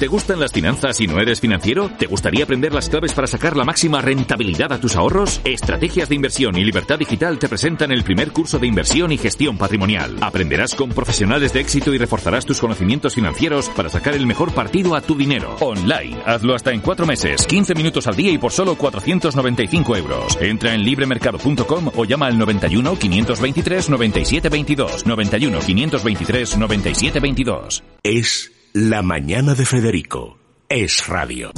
¿Te gustan las finanzas y no eres financiero? ¿Te gustaría aprender las claves para sacar la máxima rentabilidad a tus ahorros? Estrategias de inversión y libertad digital te presentan el primer curso de inversión y gestión patrimonial. Aprenderás con profesionales de éxito y reforzarás tus conocimientos financieros para sacar el mejor partido a tu dinero. Online. Hazlo hasta en cuatro meses, 15 minutos al día y por solo 495 euros. Entra en libremercado.com o llama al 91 523 9722. 91 523 9722. Es la mañana de Federico. Es radio.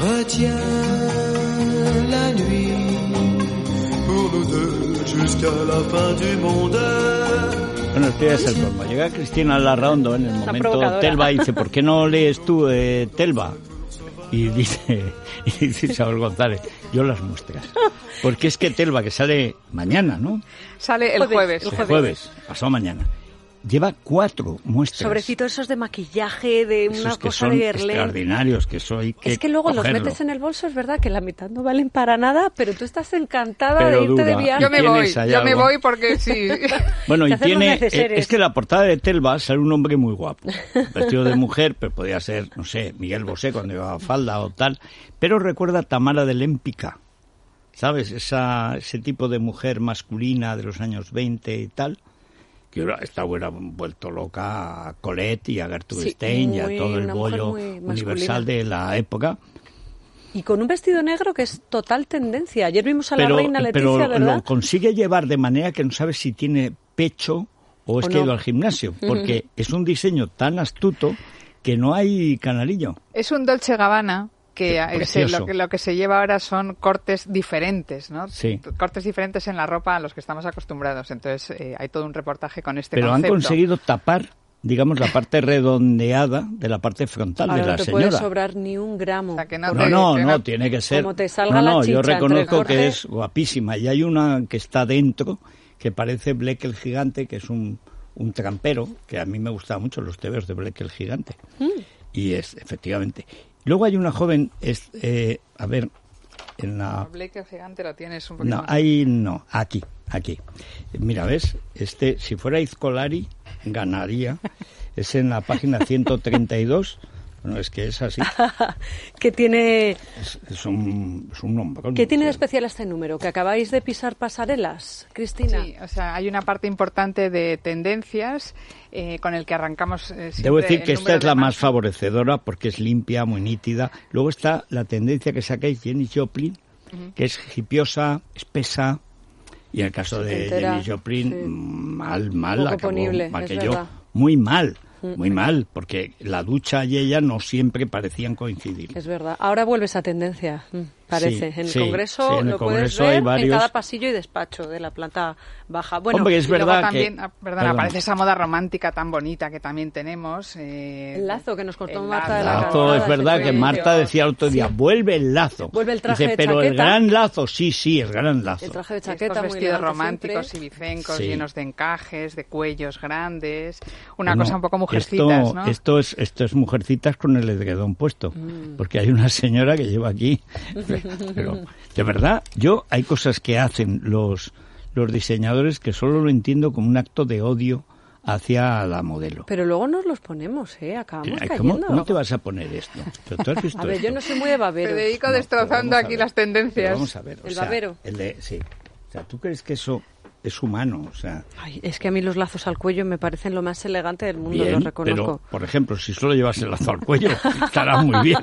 Retiens la nuit pour nous deux jusqu'à la fin du monde. Bueno, ya es el. Llega Cristina Larraondo en el momento. Telva y dice, ¿por qué no lees tú eh, Telva? Y dice, y dice Isabel González, yo las muestras. Porque es que Telva, que sale mañana, ¿no? Sale el jueves. El jueves, pasado mañana. Lleva cuatro muestras. Sobrecitos esos de maquillaje, de Esos una que cosa son de Guerlain. extraordinarios, que que Es que luego los metes en el bolso, es verdad que la mitad no valen para nada, pero tú estás encantada Pero de irte de viaje. Yo me voy, ¿Tienes ahí yo me voy porque sí. Bueno, y tiene. neceseres. Es que la portada de Telva sale un hombre muy guapo. Vestido de mujer, pero podía ser, no sé, Miguel Bosé cuando llevaba falda o tal. Pero recuerda a Tamara de Lémpica. ¿Sabes? Esa, ese tipo de mujer masculina de los años 20 y tal. Que ahora está hubiera vuelto loca a Colette y a Gertrude Sí, Stein y a todo el bollo universal de la época. Y con un vestido negro que es total tendencia. Ayer vimos a la pero, reina Leticia, pero ¿verdad? lo consigue llevar de manera que no sabes si tiene pecho o es O que ha ido al gimnasio, porque es un diseño tan astuto que no hay canalillo. Es un Dolce Gabbana que se- lo, que lo que se lleva ahora son cortes diferentes, ¿no? Sí. Cortes diferentes en la ropa a los que estamos acostumbrados. Entonces eh, hay todo un reportaje con este Pero han concepto. conseguido tapar, digamos, la parte redondeada de la parte frontal Ahora de no la te señora. puede sobrar ni un gramo. No, no, no, tiene que ser. Como te salga no, la no, yo chicha entre el reconozco que es guapísima. Y hay una que está dentro que parece Bleck el gigante, que es un, un trampero, que a mí me gustan mucho los tebeos de Bleck el gigante. Mm. Y es, efectivamente. Luego hay una joven, es, eh, a ver, en la... Blake gigante lo tienes un poquito No, más. ahí no, aquí, aquí. Mira, ¿ves? Este, si fuera Izcolari, ganaría. Es en la página 132. Bueno, es que es así. que tiene, Es, es un, es un nombrón. ¿Qué tiene de especial este número? ¿Que acabáis de pisar pasarelas, Cristina? Sí, o sea, hay una parte importante de tendencias eh, con el que arrancamos. eh, Debo decir que esta es la más favorecedora porque es limpia, muy nítida. Luego está la tendencia que sacáis Jenny Joplin, que es hipiosa, espesa. Y en el caso de Jenny Joplin, sí. mal, mal, acabó ponible, es aquello verdad. muy mal. Muy mal, porque la ducha y ella no siempre parecían coincidir. Es verdad. Ahora vuelve esa tendencia, mm, parece. Sí, en el sí, Congreso sí, en el lo Congreso puedes ver hay varios- en cada pasillo y despacho de la planta baja. Bueno, Hombre, es Y luego verdad también, que... ah, Perdón. aparece esa moda romántica tan bonita que también tenemos. eh, el lazo que nos contó el Marta de la lazo. Es verdad que Marta decía el otro día, vuelve el lazo. Vuelve el traje Dice, de pero el chaqueta". gran lazo, sí, sí, el gran lazo. El traje de Estos chaqueta muy vestidos románticos siempre. y bicencos Sí. llenos de encajes, de cuellos grandes, una Bueno, cosa un poco mujercitas, esto, ¿no? Esto es, esto es mujercitas con el edredón puesto. Mm. Porque hay una señora que lleva aquí. Pero, de verdad, yo hay cosas que hacen los, los diseñadores que solo lo entiendo como un acto de odio hacia la modelo. Pero luego nos los ponemos, ¿eh? Acabamos Ay, ¿Cómo, cayendo. cómo te vas a poner esto? ¿Pero tú has visto A ver, esto? yo no soy muy de babero. Federico destrozando vamos a aquí ver. las Pero tendencias. vamos a ver. o El sea, babero. El de, sí. O sea, ¿tú crees que eso es humano? O sea, Ay, es que a mí los lazos al cuello me parecen lo más elegante del mundo, bien, lo reconozco. pero, por ejemplo, si solo llevas el lazo al cuello, estará muy bien.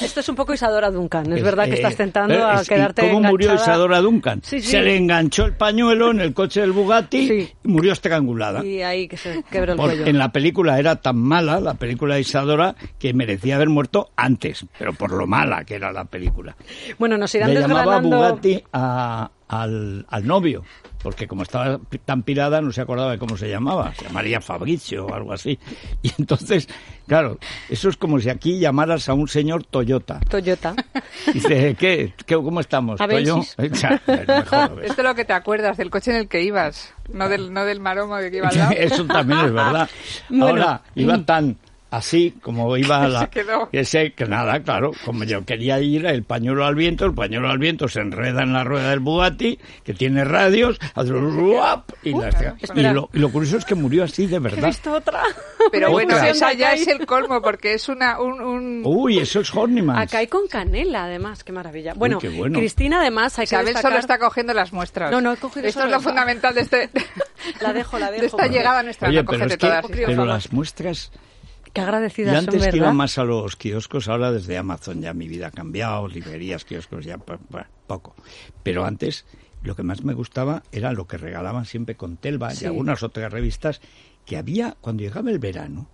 Esto es un poco Isadora Duncan, es, Es- verdad que eh, estás tentando eh, a quedarte ¿Cómo murió enganchada. Isadora Duncan? Sí, sí. Se le enganchó el pañuelo en el coche del Bugatti Sí. y murió estrangulada. Y ahí que se quebró el cuello. en la película era tan mala, la película de Isadora, que merecía haber muerto antes, pero por lo mala que era la película. Bueno, nos irán Le llamaba desgranando... Bugatti a- al, al novio, porque como estaba pi- tan pirada no se acordaba de cómo se llamaba, se llamaría Fabricio o algo así. Y entonces, claro, eso es como si aquí llamaras a un señor Toyota. Toyota. Dice, ¿qué? ¿Qué- ¿Cómo estamos? A Toyo? Esto es lo que te acuerdas del coche en el que ibas, no del, no del maromo de que iba al lado. Eso también es verdad. Bueno. Ahora, iba tan así como iba la Se quedó. ese que nada claro como yo quería ir el pañuelo al viento el pañuelo al viento se enreda en la rueda del Bugatti que tiene radios hace ruap, y, las- y lo, y lo curioso es que murió así de He verdad visto otra. Pero bueno, Otra. esa ya es el colmo porque es una un, un- uy eso es Horniman Acá hay con canela, además, qué maravilla. Bueno, qué bueno. Cristina, además, hay que Isabel destacar... solo está cogiendo las muestras. No, no, he cogido Esto solo es lo fundamental de este La dejo, la de dejo, esta porque- llegada nuestra. Oye, no, pero es que todas. Pero las muestras Qué Yo agradecidas son, antes que iba más a los kioscos, ahora desde Amazon ya mi vida ha cambiado, librerías, kioscos, ya poco. Pero antes lo que más me gustaba era lo que regalaban siempre con Telva Sí. y algunas otras revistas que había cuando llegaba el verano.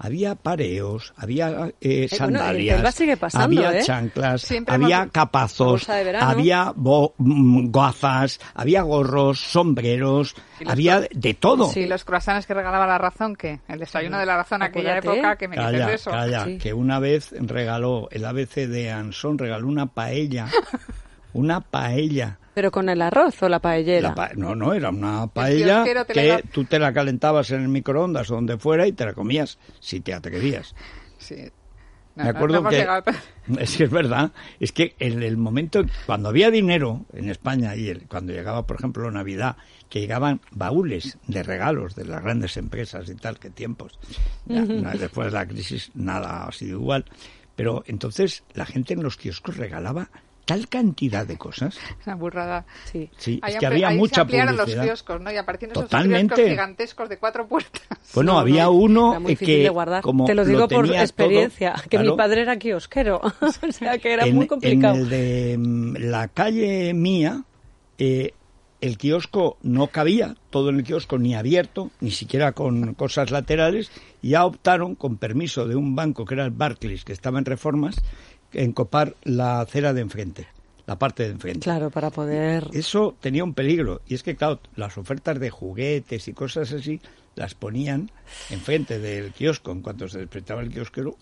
Había pareos, había eh, en sandalias, Telva sigue pasando, había ¿eh? chanclas, Siempre había hemos- capazos, había bo- mm, gafas, había gorros, sombreros, había de todo. Sí, los croissants que regalaba la razón, ¿qué? El desayuno de la razón aquella Acuérdate. época que me dices Calla, de eso. calla, Sí. que una vez regaló el ABC de Anson, regaló una paella, una paella. Pero con el arroz o la paellera. La pa- no, no, era una paella kiosquero te la que tú te la calentabas en el microondas o donde fuera y te la comías si te atrevías. Sí. Me No, no, acuerdo no que llegado es que es verdad, es que en el momento cuando había dinero en España y el- cuando llegaba, por ejemplo, Navidad, que llegaban baúles de regalos de las grandes empresas y tal, que tiempos. Ya, después de la crisis nada ha sido igual, pero entonces la gente en los kioscos regalaba tal cantidad de cosas. Una burrada. Sí. Sí, es que había ahí mucha se ampliaron los publicidad. kioscos, ¿no? Y aparecieron esos Totalmente. kioscos gigantescos de cuatro puertas. Bueno, No, había no, uno era muy difícil que de guardar. como Te lo digo por todo, experiencia, que mi padre era kiosquero, o sea que era en, muy complicado. En el de mm, la calle mía, eh, el kiosco no cabía, todo en el kiosco ni abierto, ni siquiera con cosas laterales, y ya optaron, con permiso de un banco que era el Barclays, que estaba en reformas, en copar la acera de enfrente, la parte de enfrente. Claro, para poder... Eso tenía un peligro, y es que, claro, las ofertas de juguetes y cosas así las ponían enfrente del kiosco. En cuanto se despertaba el kiosquero,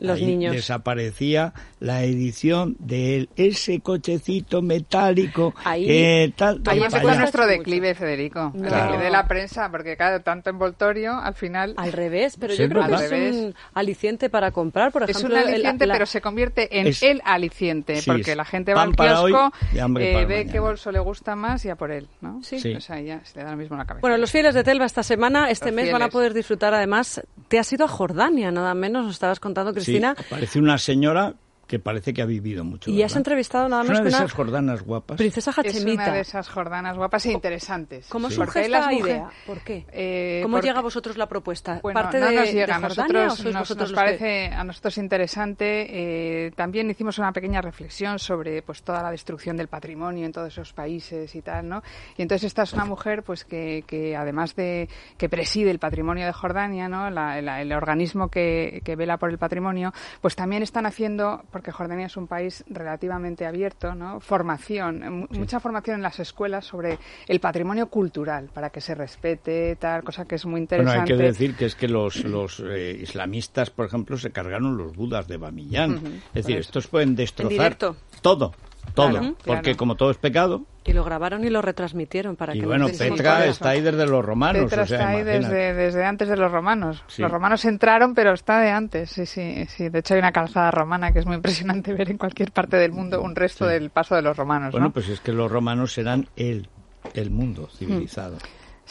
Los ahí niños. desaparecía la edición de ese cochecito metálico Ahí- que tal. Ahí empezó nuestro declive, Federico. El No. declive de la prensa, porque claro, tanto envoltorio, al final Al revés, pero Sí, yo creo que es revés. un aliciente para comprar, por es ejemplo... un el- aliciente, la- pero se convierte en Es- el aliciente, Sí, porque es la gente va al hoy kiosco, y hambre eh, ve mañana. qué bolso le gusta más y a por él, ¿no? Sí. Sí. O sea, ya se le da lo mismo en la cabeza. Bueno, los fieles de Telva esta semana, este Los mes, van a poder disfrutar además... Te has ido a Jordania, nada menos, nos estabas contando, Cristina. Sí, parece una señora que parece que ha vivido mucho. y has entrevistado nada Es menos una que de una esas jordanas guapas. princesa es Hachemita. una de esas jordanas guapas e interesantes. ¿Cómo Sí. surge esta las idea? ¿Por qué? Eh, ¿Cómo porque- llega a vosotros la propuesta? Bueno, ¿Parte no de, nos de llega. A Jordania nosotros o sois nos, vosotros nos los que- parece a nosotros interesante. eh, también hicimos una pequeña reflexión sobre pues toda la destrucción del patrimonio en todos esos países y tal, ¿no? Y entonces esta es una mujer pues que, que además de que preside el patrimonio de Jordania, ¿no? La- la- el organismo que, que vela por el patrimonio, pues también están haciendo, porque Jordania es un país relativamente abierto, ¿no? Formación, mu- mucha formación en las escuelas sobre el patrimonio cultural para que se respete, tal, cosa que es muy Bueno, interesante. hay que decir que es que los, los eh, islamistas, por ejemplo, se cargaron los budas de Bamiyan. Es decir, eso. estos pueden destrozar todo, todo, Claro, porque claro. como todo es pecado, Y lo grabaron y lo retransmitieron para y que bueno, désemos Petra está ahí desde los romanos, Petra o sea, está ahí desde, desde antes de los romanos. Sí. Los romanos entraron, pero está de antes. Sí, sí, sí. De hecho, hay una calzada romana que es muy impresionante ver en cualquier parte del mundo un resto Sí. del paso de los romanos. Bueno, ¿no? pues es que los romanos eran el, el mundo civilizado.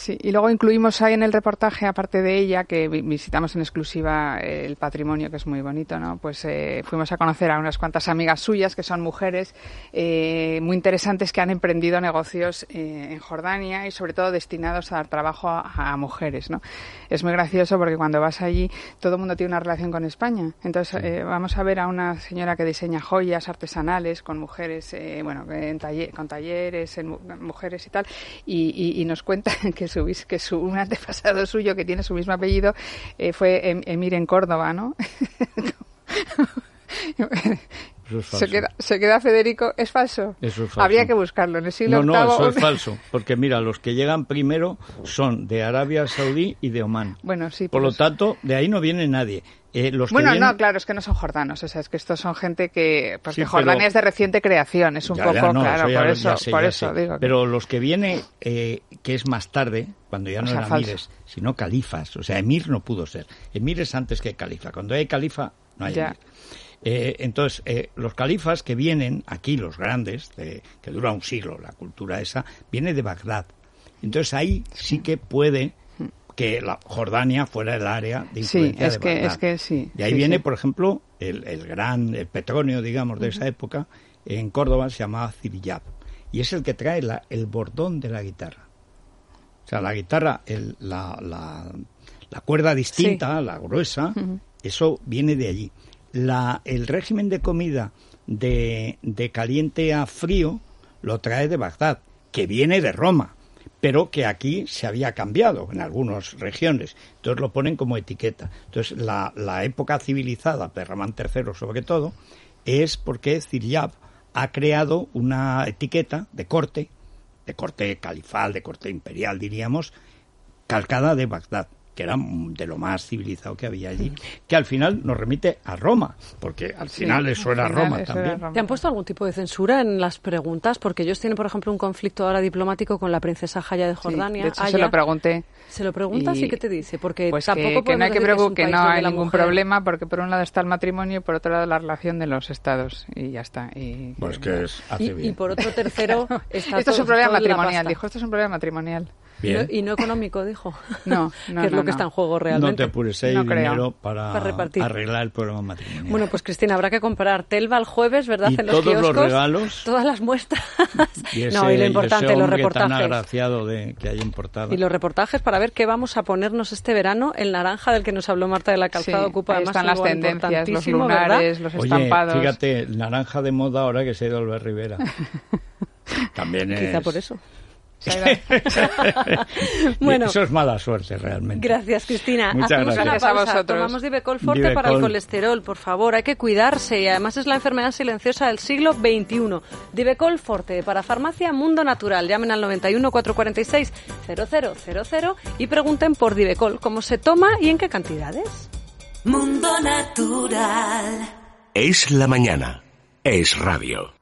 Sí, y luego incluimos ahí en el reportaje, aparte de ella, que vi- visitamos en exclusiva eh, el patrimonio, que es muy bonito, ¿no? Pues eh, fuimos a conocer a unas cuantas amigas suyas, que son mujeres eh, muy interesantes que han emprendido negocios eh, en Jordania y sobre todo destinados a dar trabajo a, a mujeres, ¿no? Es muy gracioso porque cuando vas allí todo el mundo tiene una relación con España. Entonces eh, vamos a ver a una señora que diseña joyas artesanales con mujeres, eh, bueno, en taller- con talleres, en mu- mujeres y tal, y, y- y nos cuenta que que su un antepasado suyo que tiene su mismo apellido eh, fue em- Emir en Córdoba, ¿no? Eso es falso. Se queda, se queda Federico, ¿es falso? Eso es falso. Habría que buscarlo en el siglo No, no, eso es falso, porque mira, los que llegan primero son de Arabia Saudí y de Omán. Bueno, sí, Por lo tanto, de ahí no viene nadie. Eh, los Bueno, vienen- no, claro, es que no son jordanos, o sea, es que estos son gente que... Porque Sí, pero- Jordania es de reciente creación, es un Ya, poco, ya, no, claro, por eso, sé, por eso digo. Pero los que viene, eh, que es más tarde, cuando ya O no sea, eran falso. emires, sino califas. O sea, emir no pudo ser. Emir es antes que califa. Cuando hay califa, no hay Ya. emir. Eh, entonces, eh, los califas que vienen aquí, los grandes, de- que dura un siglo, la cultura esa, viene de Bagdad. Entonces ahí sí que puede que la Jordania fuera el área de Sí, influencia es de que- Bagdad. es que sí, De ahí sí, viene, sí. por ejemplo, el, el gran el petróleo, digamos, de esa época, en Córdoba se llamaba Cirillab. Y es el que trae la- el bordón de la guitarra. O sea, la guitarra, el- la, la- la cuerda distinta, la gruesa, eso viene de allí. La, el régimen de comida de, de caliente a frío lo trae de Bagdad, que viene de Roma, pero que aquí se había cambiado en algunas regiones. Entonces lo ponen como etiqueta. Entonces la, la época civilizada, de Ramán III sobre todo, es porque Ziryab ha creado una etiqueta de corte, de corte califal, de corte imperial, diríamos, calcada de Bagdad, que era de lo más civilizado que había allí, que al final nos remite a Roma, porque al Sí, final eso al era final Roma eso también. era Roma. ¿Te han puesto algún tipo de censura en las preguntas? Porque ellos tienen, por ejemplo, un conflicto ahora diplomático con la princesa Jaya de Sí, Jordania. de hecho, se Aya. lo pregunté. ¿Se lo preguntas y, Y- qué te dice? Porque Pues tampoco que, que no hay que es que no hay ningún mujer- problema, porque por un lado está el matrimonio y por otro lado la relación de los estados. Y ya está. Y, Pues que es, hace Y, bien. y por otro tercero está esto es todo- un problema matrimonial, dijo. Esto es un problema matrimonial. Bien. Y no económico, dijo. No, no, que es no, lo que no. está en juego No realmente. te apures, hay No creo. dinero para, Para repartir. arreglar el problema matrimonial. Bueno, pues Cristina, habrá que comprar Telva el jueves, ¿verdad? Y en los todos los kioscos, regalos. Todas las muestras. y ese, no, y lo y importante, ese los hombre tan reportajes. agraciado de que hay en portada. Y los reportajes para ver qué vamos a ponernos este verano. El naranja del que nos habló Marta de la Calzada Sí, ocupa además están un las tendencias, los importantísimo, ¿verdad? lunares, los Oye, estampados. fíjate, el naranja de moda ahora que se ha ido Albert Rivera. También es... Quizá por eso. Bueno. Eso es mala suerte, realmente. Gracias, Cristina. Muchas Hacemos gracias. una Gracias a pausa. vosotros. Tomamos Divecol Forte Divecol. para el colesterol, por favor. Hay que cuidarse y además es la enfermedad silenciosa del siglo XXI. Divecol Forte para Farmacia Mundo Natural. Llamen al 91 446 0000 y pregunten por Divecol, cómo se toma y en qué cantidades. Mundo Natural. Es la mañana. Es radio.